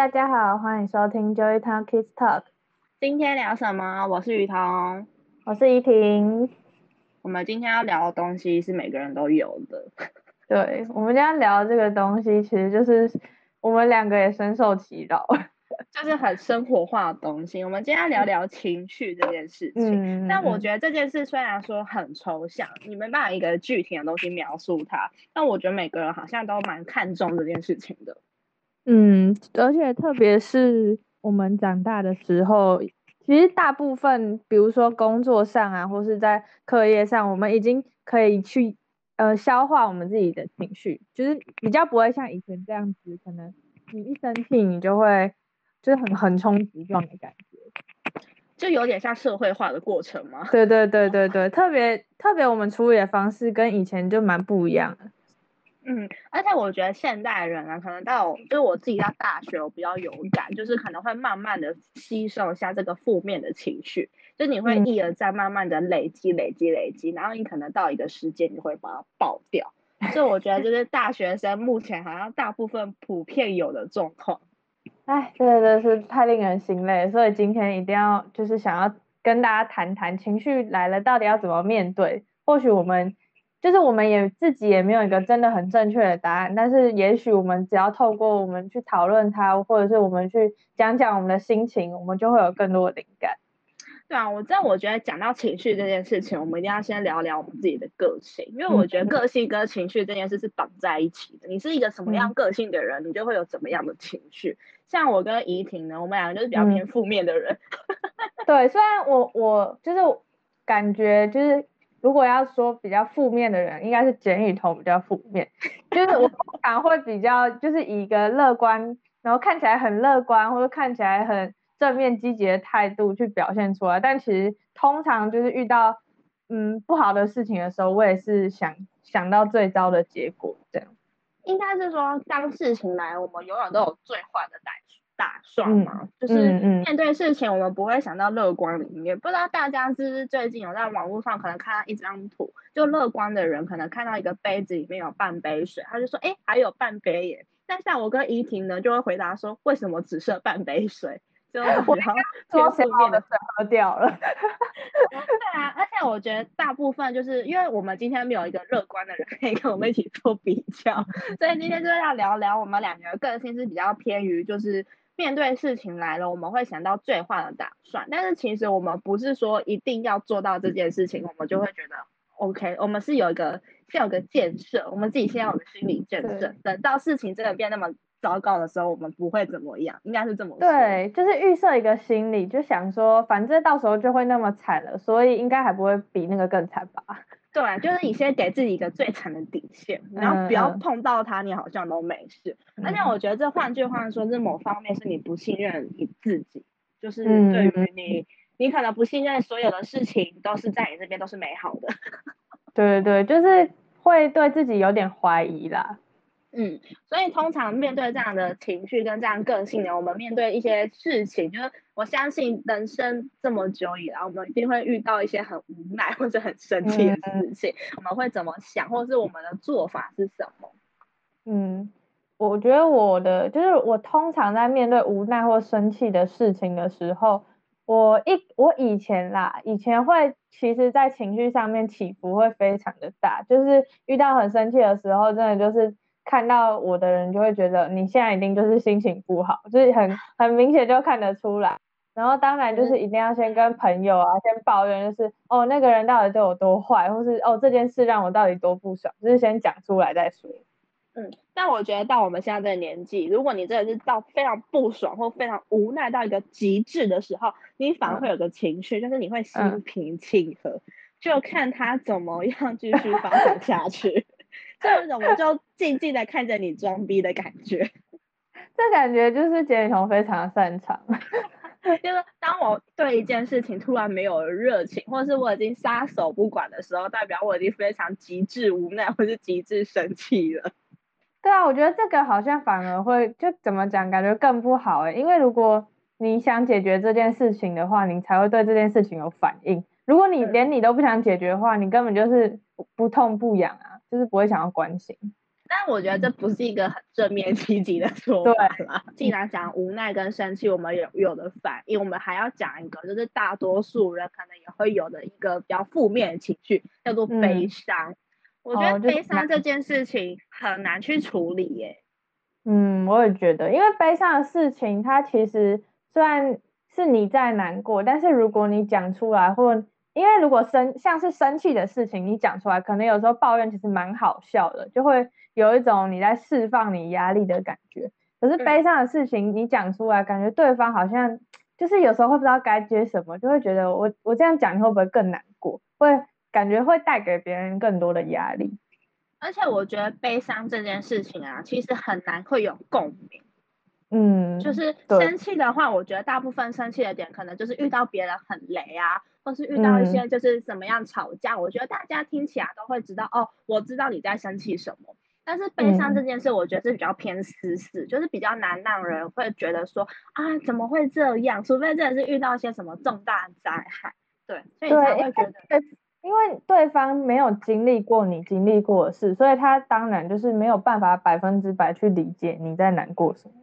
大家好，欢迎收听 Joy Talk Kids Talk。今天聊什么？我是雨桐，我是依婷。我们今天要聊的东西是每个人都有的。对，我们今天聊的这个东西，其实就是我们两个也深受其扰，就是很生活化的东西。我们今天要聊聊情绪这件事情。嗯。但我觉得这件事虽然说很抽象，你没办法一个具体的东西描述它，但我觉得每个人好像都蛮看重这件事情的。嗯，而且特别是我们长大的时候，其实大部分，比如说工作上啊，或是在课业上，我们已经可以去呃消化我们自己的情绪，就是比较不会像以前这样子，可能你一生气，你就会就是很横冲直撞的感觉，就有点像社会化的过程嘛。对对对对对，特别特别我们处理的方式跟以前就蛮不一样的。嗯，而且我觉得现代人啊，可能到就是我自己到大学，我比较有感，就是可能会慢慢的吸收一下这个负面的情绪，就你会一而再慢慢的累积、累积、累积，然后你可能到一个时间，你会把它爆掉。所以我觉得就是大学生目前好像大部分普遍有的状况。哎，真的是太令人心累，所以今天一定要就是想要跟大家谈谈情绪来了到底要怎么面对，或许我们。就是我们也自己也没有一个真的很正确的答案，但是也许我们只要透过我们去讨论它，或者是我们去讲讲我们的心情，我们就会有更多的灵感。对啊，我真的我觉得讲到情绪这件事情，我们一定要先聊聊我们自己的个性，因为我觉得个性跟情绪这件事是绑在一起的。你是一个什么样个性的人，你就会有怎么样的情绪。像我跟怡婷呢，我们两个就是比较偏负面的人。嗯、对，虽然我我就是感觉就是。如果要说比较负面的人，应该是简雨桐比较负面，就是我通常会比较就是以一个乐观，然后看起来很乐观或者看起来很正面积极的态度去表现出来，但其实通常就是遇到嗯不好的事情的时候，我也是想想到最糟的结果这样。应该是说，当事情来，我们永远都有最坏的打打算嘛，嗯、就是面对事情，我们不会想到乐观里面。嗯、不知道大家是不是最近有在网络上可能看到一张图，就乐观的人可能看到一个杯子里面有半杯水，他就说：“哎，还有半杯耶。”但像我跟怡婷呢，就会回答说：“为什么只剩半杯水？”就然后偏负面的水喝掉了。对啊，而且我觉得大部分就是因为我们今天没有一个乐观的人可以跟我们一起做比较，所以今天就是要聊聊我们两个个性是比较偏于就是。面对事情来了，我们会想到最坏的打算，但是其实我们不是说一定要做到这件事情，我们就会觉得 OK。我们是有一个先有个建设，我们自己先有个心理建设，等到事情真的变那么糟糕的时候，我们不会怎么样，应该是这么说。对，就是预设一个心理，就想说反正到时候就会那么惨了，所以应该还不会比那个更惨吧。对，就是你先给自己一个最惨的底线，然后不要碰到它，你好像都没事。嗯、而且我觉得这换句话说，这某方面是你不信任你自己，就是对于你，嗯、你可能不信任所有的事情都是在你这边都是美好的。对对对，就是会对自己有点怀疑啦。嗯，所以通常面对这样的情绪跟这样个性的，我们面对一些事情，就是我相信人生这么久以来，我们一定会遇到一些很无奈或者很生气的事情，嗯、我们会怎么想，或是我们的做法是什么？嗯，我觉得我的就是我通常在面对无奈或生气的事情的时候，我一我以前啦，以前会其实在情绪上面起伏会非常的大，就是遇到很生气的时候，真的就是。看到我的人就会觉得你现在一定就是心情不好，就是很 很明显就看得出来。然后当然就是一定要先跟朋友啊先抱怨，就是哦那个人到底对我多坏，或是哦这件事让我到底多不爽，就是先讲出来再说。嗯，但我觉得到我们现在这个年纪，如果你真的是到非常不爽或非常无奈到一个极致的时候，你反而会有个情绪，嗯、就是你会心平气和，嗯、就看他怎么样继续发展下去。这种我就静静的看着你装逼的感觉，这感觉就是简雨桐非常擅长，就是当我对一件事情突然没有了热情，或是我已经撒手不管的时候，代表我已经非常极致无奈，或是极致生气了。对啊，我觉得这个好像反而会就怎么讲，感觉更不好哎，因为如果你想解决这件事情的话，你才会对这件事情有反应。如果你连你都不想解决的话，你根本就是不痛不痒啊。就是不会想要关心，但我觉得这不是一个很正面积极的说法啦。既然讲无奈跟生气，我们有有的反应，我们还要讲一个，就是大多数人可能也会有的一个比较负面的情绪，叫做悲伤。嗯、我觉得悲伤这件事情很难去处理耶。嗯，我也觉得，因为悲伤的事情，它其实虽然是你在难过，但是如果你讲出来，或因为如果生像是生气的事情，你讲出来，可能有时候抱怨其实蛮好笑的，就会。有一种你在释放你压力的感觉，可是悲伤的事情你讲出来，感觉对方好像就是有时候会不知道该接什么，就会觉得我我这样讲你会不会更难过？会感觉会带给别人更多的压力。而且我觉得悲伤这件事情啊，其实很难会有共鸣。嗯，就是生气的话，我觉得大部分生气的点可能就是遇到别人很雷啊，或是遇到一些就是怎么样吵架，嗯、我觉得大家听起来都会知道哦，我知道你在生气什么。但是悲伤这件事，我觉得是比较偏私事，嗯、就是比较难让人会觉得说啊，怎么会这样？除非真的是遇到一些什么重大灾害，对，所以才会觉得，因为对方没有经历过你经历过的事，所以他当然就是没有办法百分之百去理解你在难过什么，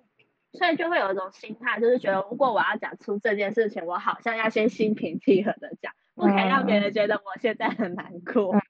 所以就会有一种心态，就是觉得如果我要讲出这件事情，我好像要先心平气和的讲，不可以让别人觉得我现在很难过。嗯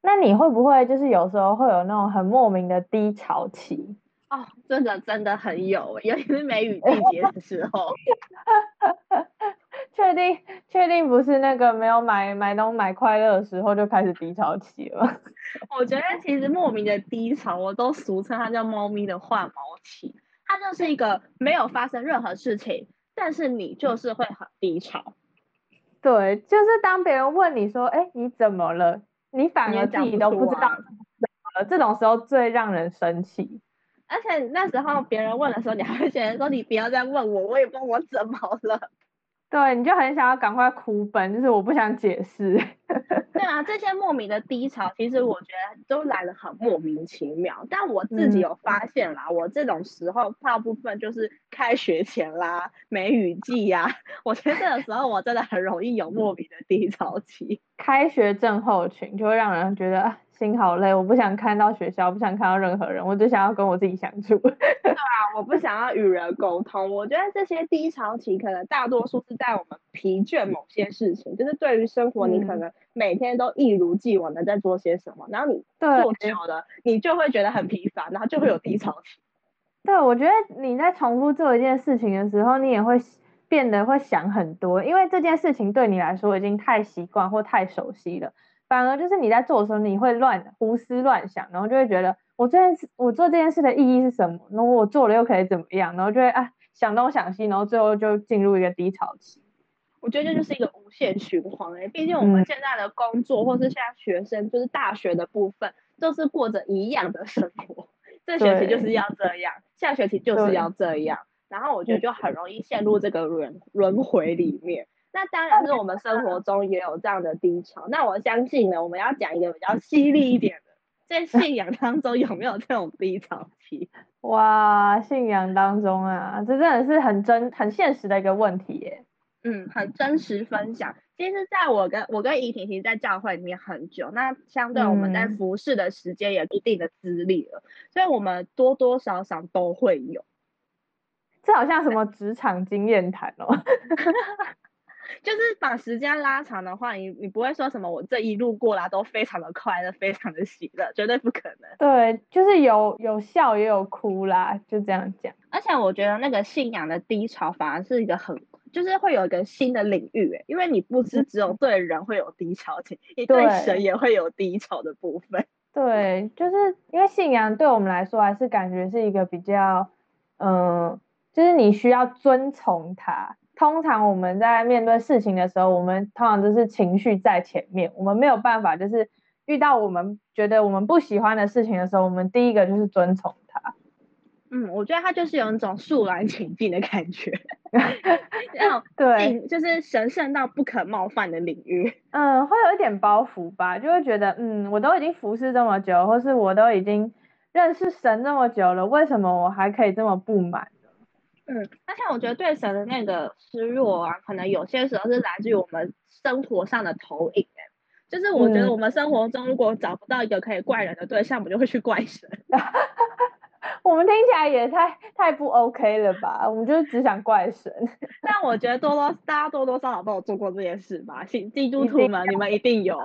那你会不会就是有时候会有那种很莫名的低潮期？哦，真的真的很有，尤其是梅雨季节的时候。确定确定不是那个没有买买东买快乐的时候就开始低潮期了？我觉得其实莫名的低潮，我都俗称它叫猫咪的换毛期。它就是一个没有发生任何事情，但是你就是会很低潮。对，就是当别人问你说：“哎，你怎么了？”你反而自己都不知道，了，这种时候最让人生气。而且那时候别人问的时候，你还会觉得说，你不要再问我，我也不知道我怎么了。对，你就很想要赶快哭本，就是我不想解释。对啊，这些莫名的低潮，其实我觉得都来的很莫名其妙。但我自己有发现啦，嗯、我这种时候大部分就是开学前啦、梅雨季呀、啊，我觉得这个时候我真的很容易有莫名的低潮期。开学症候群就会让人觉得心好累，我不想看到学校，不想看到任何人，我只想要跟我自己相处。对啊，我不想要与人沟通。我觉得这些低潮期可能大多数是在我们疲倦某些事情，就是对于生活，你可能每天都一如既往的在做些什么，然后你做久了，你就会觉得很疲乏，然后就会有低潮期。对，我觉得你在重复做一件事情的时候，你也会变得会想很多，因为这件事情对你来说已经太习惯或太熟悉了。反而就是你在做的时候，你会乱胡思乱想，然后就会觉得我这件事，我做这件事的意义是什么？然后我做了又可以怎么样？然后就会啊想东想西，然后最后就进入一个低潮期。我觉得这就是一个无限循环诶，毕竟我们现在的工作，或是现在学生，就是大学的部分，都是过着一样的生活。这学期就是要这样，下学期就是要这样，然后我觉得就很容易陷入这个轮轮回里面。那当然是我们生活中也有这样的低潮。那我相信呢，我们要讲一个比较犀利一点的，在信仰当中有没有这种低潮期？哇，信仰当中啊，这真的是很真、很现实的一个问题耶。嗯，很真实分享。其实，在我跟我跟怡婷婷在教会里面很久，那相对我们在服侍的时间也一定的资历了，嗯、所以我们多多少少都会有。这好像什么职场经验谈哦。就是把时间拉长的话，你你不会说什么我这一路过来都非常的快乐，非常的喜乐，绝对不可能。对，就是有有笑也有哭啦，就这样讲。而且我觉得那个信仰的低潮反而是一个很，就是会有一个新的领域诶，因为你不是只有对人会有低潮期，你对神也会有低潮的部分。对，就是因为信仰对我们来说还是感觉是一个比较，嗯、呃，就是你需要遵从它。通常我们在面对事情的时候，我们通常都是情绪在前面，我们没有办法，就是遇到我们觉得我们不喜欢的事情的时候，我们第一个就是遵从它。嗯，我觉得他就是有一种肃然起敬的感觉，那种对，就是神圣到不可冒犯的领域。嗯，会有一点包袱吧，就会觉得，嗯，我都已经服侍这么久，或是我都已经认识神那么久了，为什么我还可以这么不满？嗯，而且我觉得对神的那个失落啊，可能有些时候是来自于我们生活上的投影，就是我觉得我们生活中如果找不到一个可以怪人的对象，我们就会去怪神。我们听起来也太太不 OK 了吧？我们就是只想怪神。但我觉得多多大家多多少少都有做过这件事吧，请基督徒们，你们一定有。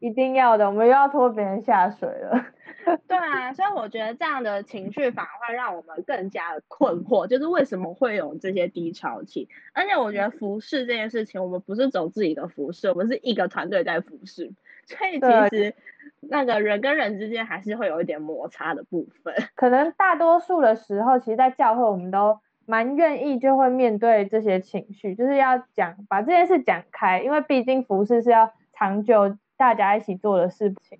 一定要的，我们又要拖别人下水了。对啊，所以我觉得这样的情绪反而会让我们更加的困惑，就是为什么会有这些低潮期？而且我觉得服侍这件事情，我们不是走自己的服侍，我们是一个团队在服侍，所以其实那个人跟人之间还是会有一点摩擦的部分。可能大多数的时候，其实，在教会我们都蛮愿意就会面对这些情绪，就是要讲把这件事讲开，因为毕竟服侍是要长久。大家一起做的事情，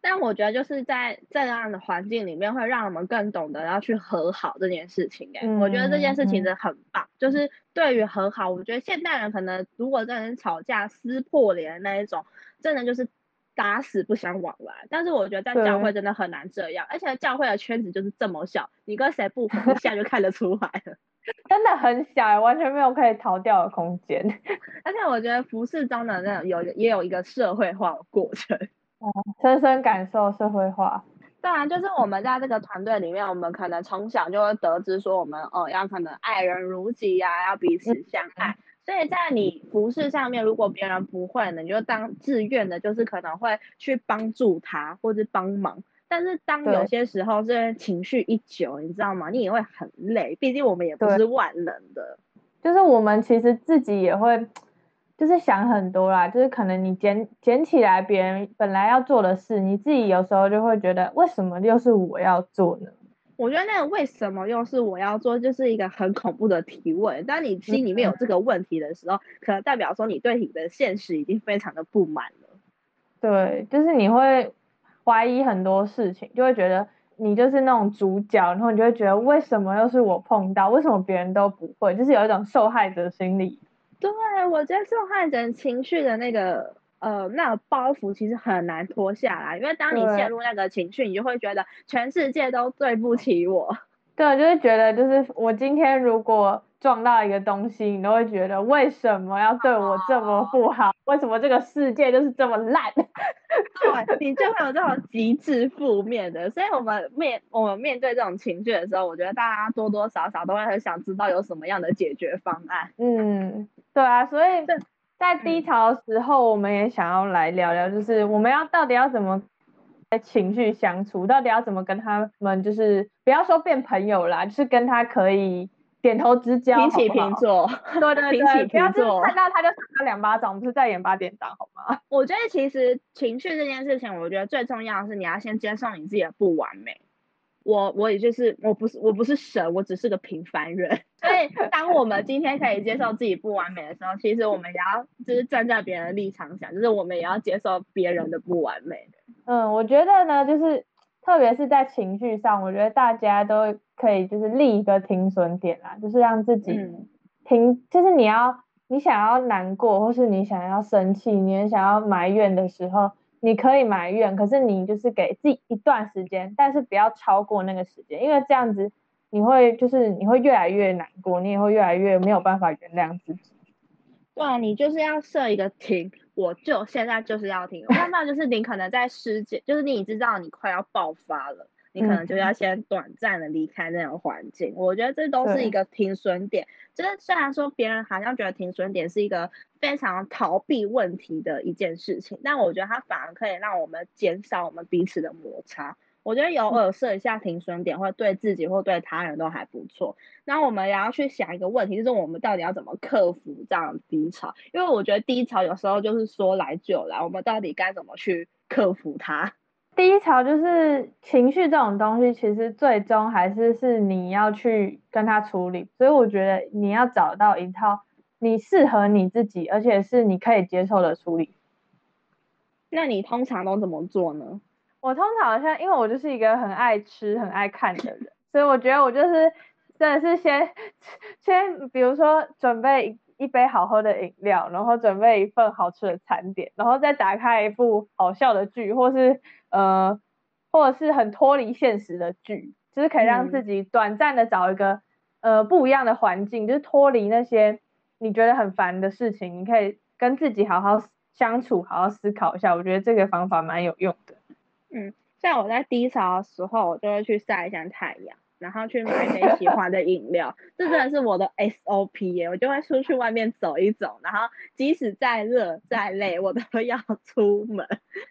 但我觉得就是在这样的环境里面，会让我们更懂得要去和好这件事情。哎、嗯，我觉得这件事情真的很棒。嗯、就是对于和好，我觉得现代人可能如果跟人吵架撕破脸那一种，真的就是打死不相往来。但是我觉得在教会真的很难这样，而且教会的圈子就是这么小，你跟谁不合，一下就看得出来了。真的很小，完全没有可以逃掉的空间。而且我觉得服侍中的那种有也有一个社会化的过程，哦，深深感受社会化。当然，就是我们在这个团队里面，我们可能从小就会得知说，我们哦要可能爱人如己呀、啊，要彼此相爱。嗯、所以在你服侍上面，如果别人不会呢，你就当自愿的，就是可能会去帮助他或者帮忙。但是当有些时候，这情绪一久，你知道吗？你也会很累，毕竟我们也不是万能的。就是我们其实自己也会，就是想很多啦。就是可能你捡捡起来别人本来要做的事，你自己有时候就会觉得，为什么又是我要做呢？我觉得那个为什么又是我要做，就是一个很恐怖的提问。当你心里面有这个问题的时候，嗯、可能代表说你对你的现实已经非常的不满了。对，就是你会。怀疑很多事情，就会觉得你就是那种主角，然后你就会觉得为什么又是我碰到，为什么别人都不会，就是有一种受害者心理。对，我觉得受害者情绪的那个呃那个包袱其实很难脱下来，因为当你陷入那个情绪，你就会觉得全世界都对不起我。对，就是觉得就是我今天如果。撞到一个东西，你都会觉得为什么要对我这么不好？为什么这个世界就是这么烂？对，你就会有这种极致负面的。所以，我们面我们面对这种情绪的时候，我觉得大家多多少少都会很想知道有什么样的解决方案。嗯，对啊，所以在低潮的时候，我们也想要来聊聊，就是我们要到底要怎么在情绪相处，到底要怎么跟他们，就是不要说变朋友啦，就是跟他可以。点头之交，平起平坐，对对对，平起平坐，看到他就赏他两巴掌，不是在演八点档，好吗？我觉得其实情绪这件事情，我觉得最重要的是你要先接受你自己的不完美。我我也就是我不是我不是神，我只是个平凡人。所以当我们今天可以接受自己不完美的时候，其实我们也要就是站在别人的立场想，就是我们也要接受别人的不完美。嗯，我觉得呢，就是。特别是在情绪上，我觉得大家都可以就是立一个停损点啦，就是让自己停，嗯、就是你要你想要难过，或是你想要生气，你也想要埋怨的时候，你可以埋怨，可是你就是给自己一段时间，但是不要超过那个时间，因为这样子你会就是你会越来越难过，你也会越来越没有办法原谅自己。对啊，你就是要设一个停。我就现在就是要停，我看到就是你可能在世界，就是你知道你快要爆发了，你可能就要先短暂的离开那种环境。我觉得这都是一个停损点。就是虽然说别人好像觉得停损点是一个非常逃避问题的一件事情，但我觉得它反而可以让我们减少我们彼此的摩擦。我觉得有耳设一下停损点，会对自己或对他人都还不错。那我们也要去想一个问题，就是我们到底要怎么克服这样的低潮？因为我觉得低潮有时候就是说来就来，我们到底该怎么去克服它？低潮就是情绪这种东西，其实最终还是是你要去跟他处理。所以我觉得你要找到一套你适合你自己，而且是你可以接受的处理。那你通常都怎么做呢？我通常好像，因为我就是一个很爱吃、很爱看的人，所以我觉得我就是真的是先先，比如说准备一杯好喝的饮料，然后准备一份好吃的餐点，然后再打开一部好笑的剧，或是呃，或者是很脱离现实的剧，就是可以让自己短暂的找一个呃不一样的环境，就是脱离那些你觉得很烦的事情，你可以跟自己好好相处，好好思考一下。我觉得这个方法蛮有用的。嗯，像我在低潮的时候，我就会去晒一下太阳。然后去买一杯喜欢的饮料，这真的是我的 SOP 耶！我就会出去外面走一走，然后即使再热再累，我都要出门。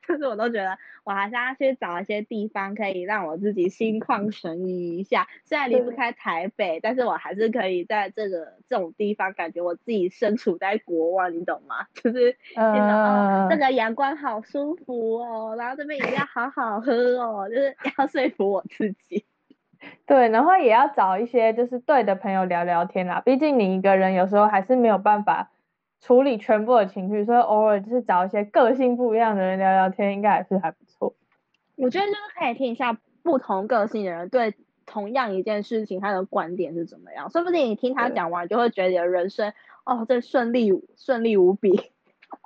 就是我都觉得我还是要去找一些地方可以让我自己心旷神怡一下。虽然离不开台北，但是我还是可以在这个这种地方感觉我自己身处在国外，你懂吗？就是觉 得、uh... 哦，这个阳光好舒服哦，然后这边饮料好好喝哦，就是要说服我自己。对，然后也要找一些就是对的朋友聊聊天啦。毕竟你一个人有时候还是没有办法处理全部的情绪，所以偶尔就是找一些个性不一样的人聊聊天，应该还是还不错。我觉得就是可以听一下不同个性的人对同样一件事情他的观点是怎么样，说不定你听他讲完就会觉得你的人生哦，这顺利顺利无比。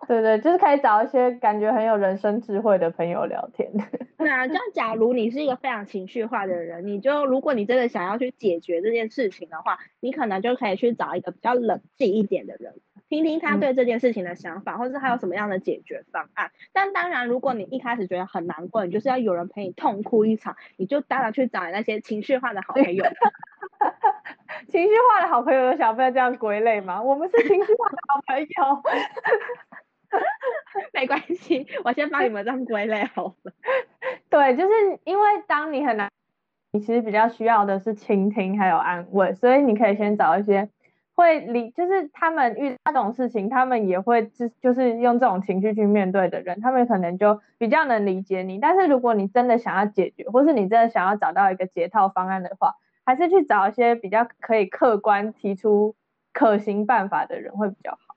对对，就是可以找一些感觉很有人生智慧的朋友聊天。那就假如你是一个非常情绪化的人，你就如果你真的想要去解决这件事情的话，你可能就可以去找一个比较冷静一点的人，听听他对这件事情的想法，嗯、或者是他有什么样的解决方案。但当然，如果你一开始觉得很难过，你就是要有人陪你痛哭一场，你就当然去找那些情绪化的好朋友。情绪化的好朋友有想被这样归类吗？我们是情绪化的好朋友。没关系，我先帮你们这样归类好了。对，就是因为当你很难，你其实比较需要的是倾听还有安慰，所以你可以先找一些会理，就是他们遇到这种事情，他们也会就就是用这种情绪去面对的人，他们可能就比较能理解你。但是如果你真的想要解决，或是你真的想要找到一个解套方案的话，还是去找一些比较可以客观提出可行办法的人会比较好。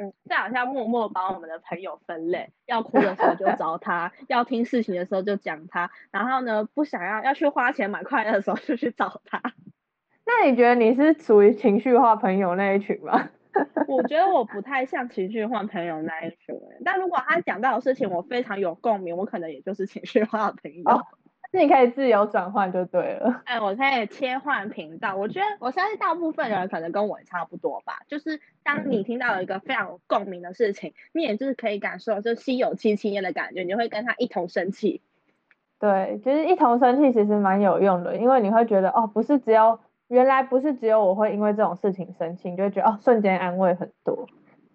嗯，这好像默默把我们的朋友分类，要哭的时候就找他，要听事情的时候就讲他，然后呢，不想要要去花钱买快乐的时候就去找他。那你觉得你是属于情绪化朋友那一群吗？我觉得我不太像情绪化朋友那一群，但如果他讲到的事情我非常有共鸣，我可能也就是情绪化朋友。哦那你可以自由转换就对了。哎，我可以切换频道。我觉得我相信大部分人可能跟我差不多吧。就是当你听到了一个非常有共鸣的事情，你也就是可以感受就心有戚戚焉的感觉，你就会跟他一同生气。对，就是一同生气其实蛮有用的，因为你会觉得哦，不是只有原来不是只有我会因为这种事情生气，你就会觉得哦，瞬间安慰很多。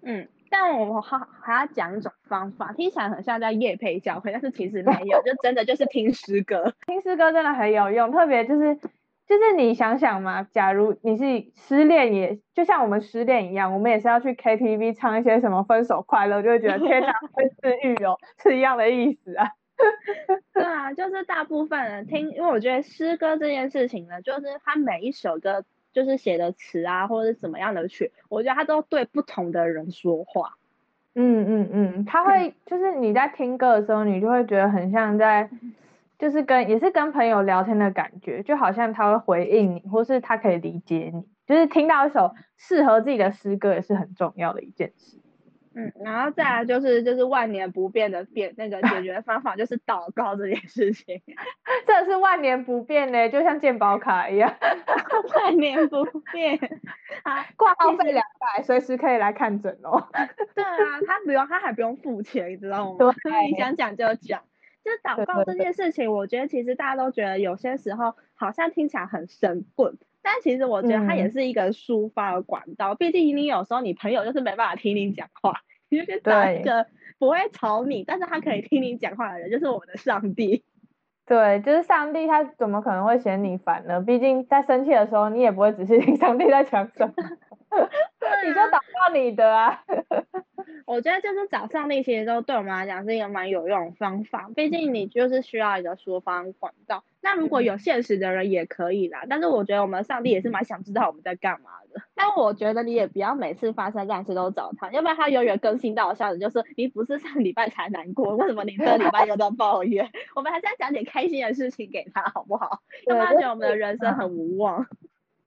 嗯。但我还还要讲一种方法，听起来很像在夜配教会，但是其实没有，就真的就是听诗歌，听诗歌真的很有用，特别就是就是你想想嘛，假如你是失恋，也就像我们失恋一样，我们也是要去 KTV 唱一些什么分手快乐，就会觉得天哪，会治愈哦，是一样的意思啊。对啊，就是大部分人听，因为我觉得诗歌这件事情呢，就是它每一首歌。就是写的词啊，或者是怎么样的曲，我觉得他都对不同的人说话。嗯嗯嗯，他会就是你在听歌的时候，你就会觉得很像在，就是跟也是跟朋友聊天的感觉，就好像他会回应你，或是他可以理解你。就是听到一首适合自己的诗歌，也是很重要的一件事。嗯，然后再来就是就是万年不变的变那个解决方法就是祷告这件事情，这是万年不变嘞，就像健保卡一样，万年不变 啊，挂号费两百，随时可以来看诊哦。对啊，他不用，他还不用付钱，你知道吗？对，你想讲就讲。就祷告这件事情，我觉得其实大家都觉得有些时候好像听起来很神棍，但其实我觉得它也是一个抒发的管道。嗯、毕竟你有时候你朋友就是没办法听你讲话，你就去找一个不会吵你，但是他可以听你讲话的人，就是我们的上帝。对，就是上帝，他怎么可能会嫌你烦呢？毕竟在生气的时候，你也不会仔细听上帝在讲什么，你就祷告你的啊。我觉得就是早上帝，其实都对我们来讲是一个蛮有用的方法。毕竟你就是需要一个说方管道。那如果有现实的人也可以啦，但是我觉得我们上帝也是蛮想知道我们在干嘛的。但我觉得你也不要每次发生这样事都找他，要不然他永远更新到下子就是你不是上礼拜才难过，为什么你这礼拜又在抱怨？我们还是要讲点开心的事情给他，好不好？要不然觉得我们的人生很无望。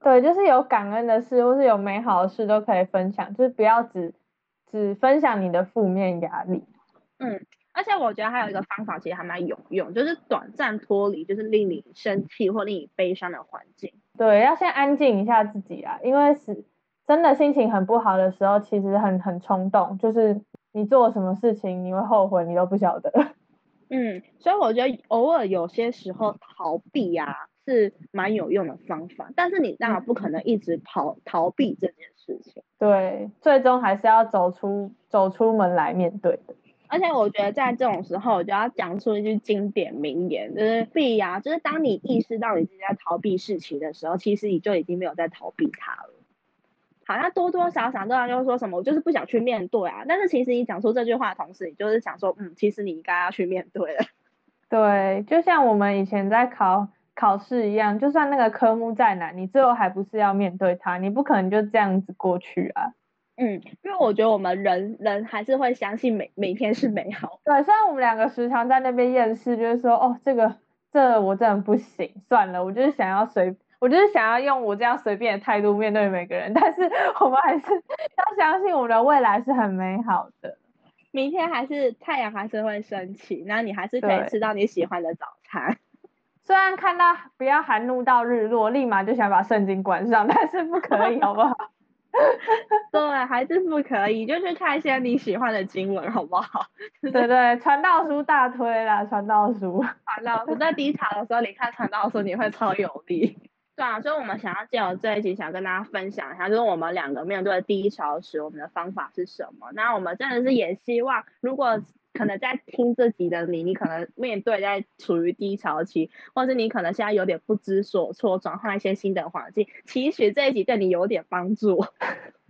对，就是有感恩的事或是有美好的事都可以分享，就是不要只只分享你的负面压力。嗯。而且我觉得还有一个方法，其实还蛮有用，就是短暂脱离，就是令你生气或令你悲伤的环境。对，要先安静一下自己啊，因为是真的心情很不好的时候，其实很很冲动，就是你做什么事情你会后悔，你都不晓得。嗯，所以我觉得偶尔有些时候逃避啊是蛮有用的方法，但是你当然不可能一直逃逃避这件事情。对，最终还是要走出走出门来面对的。而且我觉得在这种时候，我就要讲出一句经典名言，就是避呀，就是当你意识到你自己在逃避事情的时候，其实你就已经没有在逃避它了。好像多多少少都要就是说什么，我就是不想去面对啊。但是其实你讲出这句话的同时，你就是想说，嗯，其实你应该要去面对了。对，就像我们以前在考考试一样，就算那个科目再难，你最后还不是要面对它，你不可能就这样子过去啊。嗯，因为我觉得我们人人还是会相信每每天是美好。对，虽然我们两个时常在那边厌世，就是说，哦，这个这个、我真的不行，算了，我就是想要随，我就是想要用我这样随便的态度面对每个人。但是我们还是要相信我们的未来是很美好的，明天还是太阳还是会升起，那你还是可以吃到你喜欢的早餐。虽然看到不要含怒到日落，立马就想把圣经关上，但是不可以，好不好？对，还是不可以，就去看一些你喜欢的经文，好不好？对对，传道书大推啦，传道书。传道书在低潮的时候，你看传道书，你会超有力。对啊，所以我们想要借由这一集，想跟大家分享一下，就是我们两个面对低潮时，我们的方法是什么。那我们真的是也希望，如果可能在听这集的你，你可能面对在处于低潮期，或是你可能现在有点不知所措，转换一些新的环境，其实这一集对你有点帮助。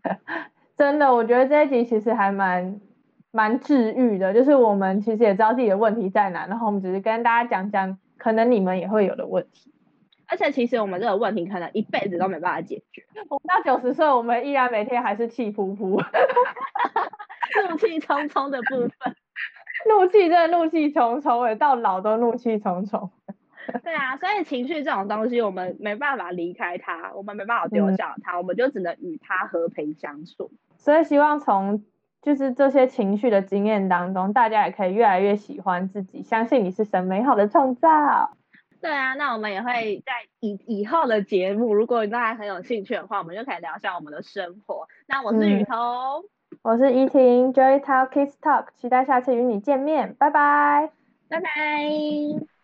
真的，我觉得这一集其实还蛮蛮治愈的，就是我们其实也知道自己的问题在哪，然后我们只是跟大家讲讲，可能你们也会有的问题。而且其实我们这个问题可能一辈子都没办法解决。我们到九十岁，我们依然每天还是气噗噗，怒气冲冲的部分。怒气真的怒气冲冲，诶，到老都怒气冲冲。对啊，所以情绪这种东西，我们没办法离开它，我们没办法丢下它，嗯、我们就只能与它和平相处。所以希望从就是这些情绪的经验当中，大家也可以越来越喜欢自己，相信你是神美好的创造。对啊，那我们也会在以以后的节目，如果大家很有兴趣的话，我们就可以聊一下我们的生活。那我是雨桐。嗯我是依婷，Joy Talk Kids Talk，期待下次与你见面，拜拜，拜拜。